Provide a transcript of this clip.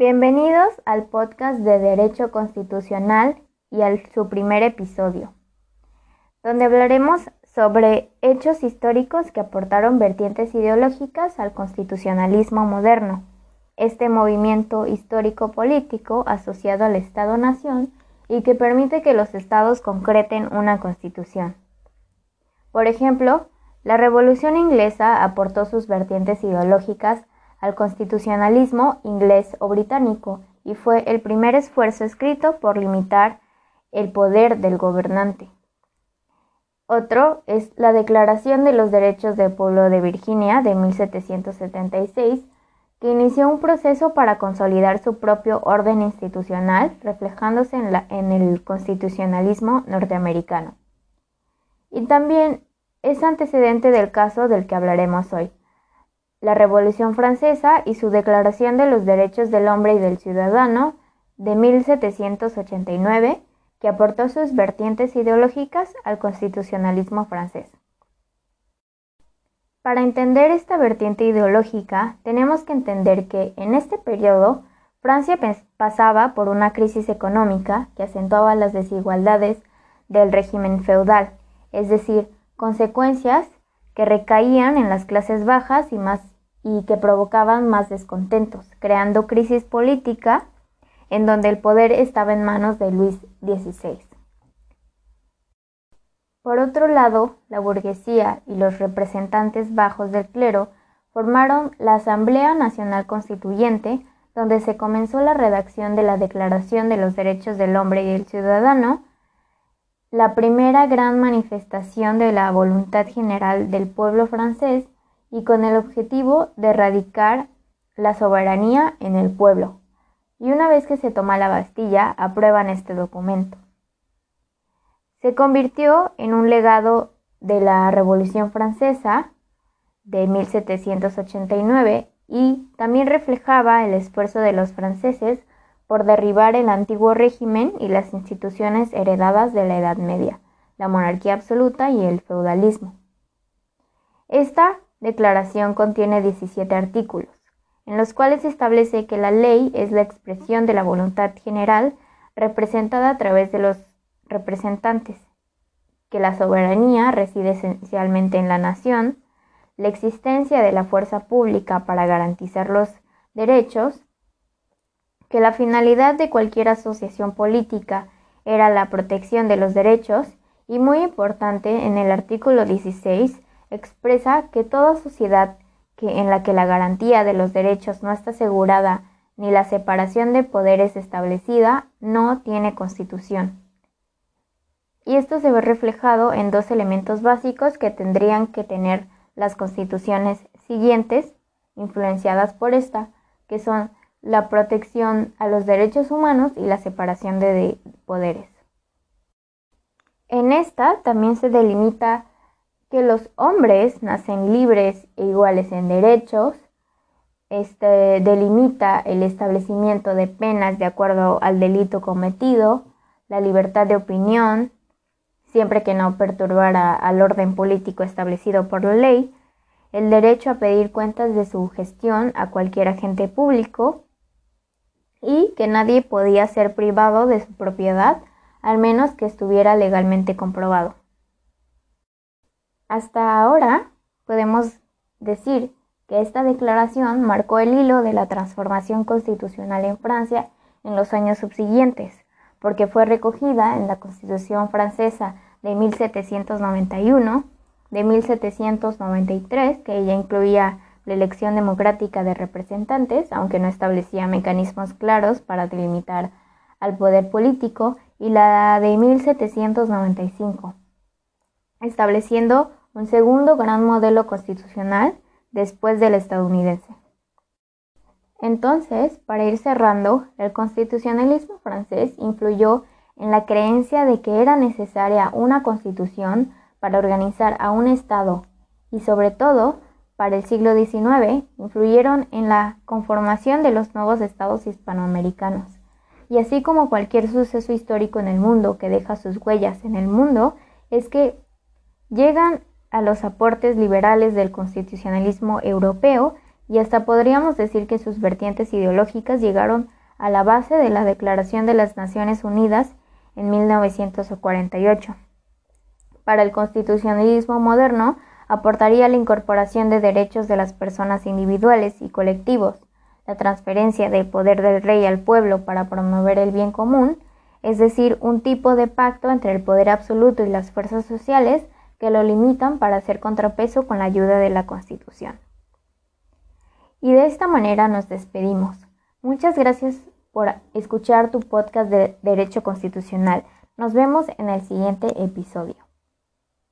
Bienvenidos al podcast de Derecho Constitucional y a su primer episodio, donde hablaremos sobre hechos históricos que aportaron vertientes ideológicas al constitucionalismo moderno, este movimiento histórico-político asociado al Estado-Nación y que permite que los estados concreten una constitución. Por ejemplo, la Revolución Inglesa aportó sus vertientes ideológicas al constitucionalismo inglés o británico y fue el primer esfuerzo escrito por limitar el poder del gobernante. Otro es la Declaración de los Derechos del Pueblo de Virginia de 1776, que inició un proceso para consolidar su propio orden institucional, reflejándose en, en el constitucionalismo norteamericano. Y también es antecedente del caso del que hablaremos hoy, la Revolución Francesa y su Declaración de los Derechos del Hombre y del Ciudadano de 1789, que aportó sus vertientes ideológicas al constitucionalismo francés. Para entender esta vertiente ideológica, tenemos que entender que en este periodo Francia pasaba por una crisis económica que acentuaba las desigualdades del régimen feudal, es decir, consecuencias que recaían en las clases bajas y más y que provocaban más descontentos, creando crisis política en donde el poder estaba en manos de Luis XVI. Por otro lado, la burguesía y los representantes bajos del clero formaron la Asamblea Nacional Constituyente, donde se comenzó la redacción de la Declaración de los Derechos del Hombre y del Ciudadano, la primera gran manifestación de la voluntad general del pueblo francés y con el objetivo de erradicar la soberanía en el pueblo. Y una vez que se toma la Bastilla, aprueban este documento. Se convirtió en un legado de la Revolución Francesa de 1789 y también reflejaba el esfuerzo de los franceses por derribar el antiguo régimen y las instituciones heredadas de la Edad Media, la monarquía absoluta y el feudalismo. Esta declaración contiene 17 artículos, en los cuales establece que la ley es la expresión de la voluntad general representada a través de los representantes, que la soberanía reside esencialmente en la nación, la existencia de la fuerza pública para garantizar los derechos, que la finalidad de cualquier asociación política era la protección de los derechos y muy importante en el artículo 16 expresa que toda sociedad que en la que la garantía de los derechos no está asegurada ni la separación de poderes establecida no tiene constitución. Y esto se ve reflejado en dos elementos básicos que tendrían que tener las constituciones siguientes, influenciadas por esta, que son la protección a los derechos humanos y la separación de poderes. En esta también se delimita que los hombres nacen libres e iguales en derechos, este, delimita el establecimiento de penas de acuerdo al delito cometido, la libertad de opinión, siempre que no perturbara al orden político establecido por la ley, el derecho a pedir cuentas de su gestión a cualquier agente público y que nadie podía ser privado de su propiedad al menos que estuviera legalmente comprobado. Hasta ahora podemos decir que esta declaración marcó el hilo de la transformación constitucional en Francia en los años subsiguientes, porque fue recogida en la Constitución francesa de 1791, de 1793, que ya incluía la elección democrática de representantes, aunque no establecía mecanismos claros para delimitar al poder político, y la de 1795, estableciendo un segundo gran modelo constitucional después del estadounidense. Entonces, para ir cerrando, el constitucionalismo francés influyó en la creencia de que era necesaria una constitución para organizar a un Estado y sobre todo, para el siglo XIX, influyeron en la conformación de los nuevos estados hispanoamericanos. Y así como cualquier suceso histórico en el mundo que deja sus huellas en el mundo, es que llegan a los aportes liberales del constitucionalismo europeo y hasta podríamos decir que sus vertientes ideológicas llegaron a la base de la Declaración de las Naciones Unidas en 1948. Para el constitucionalismo moderno, aportaría la incorporación de derechos de las personas individuales y colectivos, la transferencia del poder del rey al pueblo para promover el bien común, es decir, un tipo de pacto entre el poder absoluto y las fuerzas sociales que lo limitan para hacer contrapeso con la ayuda de la Constitución. Y de esta manera nos despedimos. Muchas gracias por escuchar tu podcast de Derecho Constitucional. Nos vemos en el siguiente episodio.